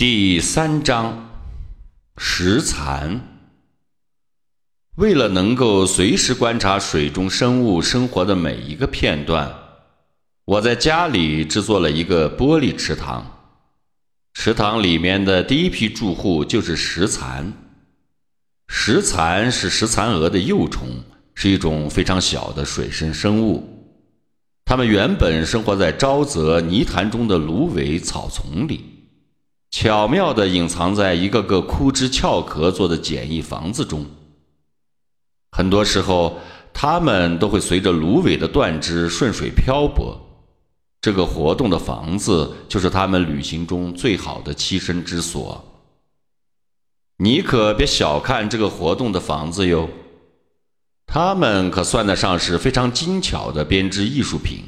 第三章石蚕。为了能够随时观察水中生物生活的每一个片段，我在家里制作了一个玻璃池塘。池塘里面的第一批住户就是石蚕。石蚕是石蚕蛾的幼虫，是一种非常小的水生生物。它们原本生活在沼泽泥潭中的芦苇草丛里。巧妙地隐藏在一个个枯枝壳壳做的简易房子中。很多时候，它们都会随着芦苇的断枝顺水漂泊。这个活动的房子就是它们旅行中最好的栖身之所。你可别小看这个活动的房子哟，它们可算得上是非常精巧的编织艺术品。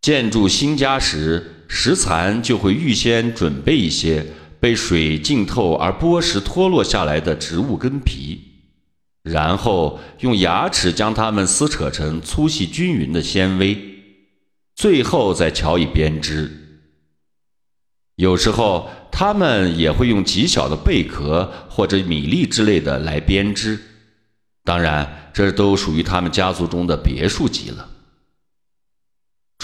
建筑新家时。石蚕就会预先准备一些被水浸透而剥蚀脱落下来的植物根皮，然后用牙齿将它们撕扯成粗细均匀的纤维，最后再瞧以编织。有时候，它们也会用极小的贝壳或者米粒之类的来编织，当然，这都属于他们家族中的别墅级了。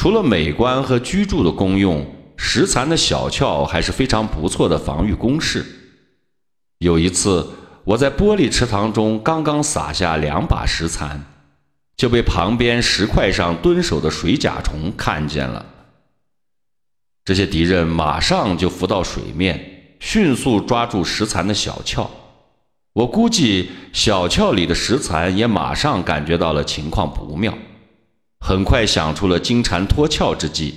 除了美观和居住的功用，石蚕的小壳还是非常不错的防御工事。有一次，我在玻璃池塘中刚刚撒下两把石蚕，就被旁边石块上蹲守的水甲虫看见了。这些敌人马上就浮到水面，迅速抓住石蚕的小壳。我估计小壳里的石蚕也马上感觉到了情况不妙。很快想出了金蝉脱壳之计。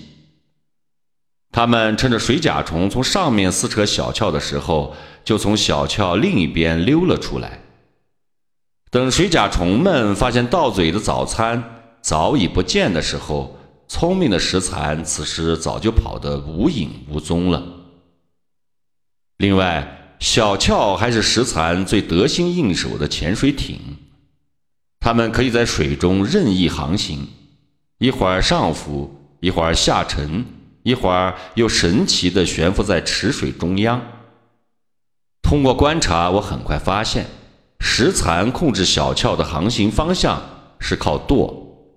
他们趁着水甲虫从上面撕扯小壳的时候，就从小壳另一边溜了出来。等水甲虫们发现到嘴的早餐早已不见的时候，聪明的石蚕此时早就跑得无影无踪了。另外，小壳还是石蚕最得心应手的潜水艇，它们可以在水中任意航行。一会儿上浮，一会儿下沉，一会儿又神奇地悬浮在池水中央。通过观察，我很快发现，石蚕控制小壳的航行方向是靠舵，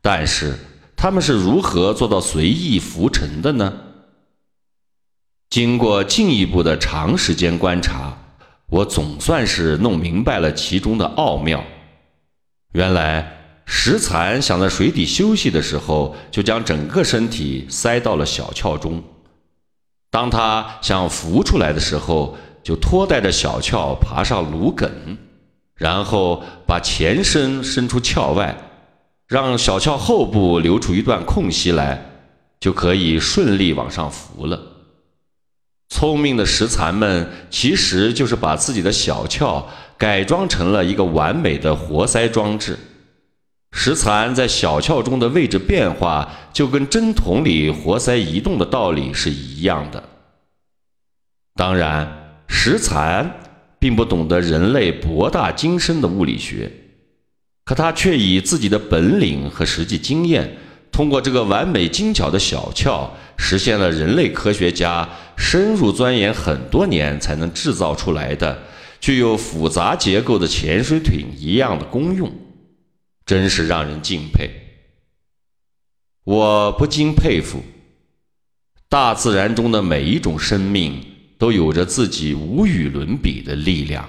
但是它们是如何做到随意浮沉的呢？经过进一步的长时间观察，我总算是弄明白了其中的奥妙。原来。石蚕想在水底休息的时候，就将整个身体塞到了小壳中。当它想浮出来的时候，就拖带着小壳爬上芦梗，然后把前身伸出壳外，让小壳后部留出一段空隙来，就可以顺利往上浮了。聪明的石蚕们其实就是把自己的小壳改装成了一个完美的活塞装置。石蚕在小窍中的位置变化，就跟针筒里活塞移动的道理是一样的。当然，石蚕并不懂得人类博大精深的物理学，可它却以自己的本领和实际经验，通过这个完美精巧的小窍，实现了人类科学家深入钻研很多年才能制造出来的具有复杂结构的潜水艇一样的功用。真是让人敬佩。我不禁佩服，大自然中的每一种生命都有着自己无与伦比的力量。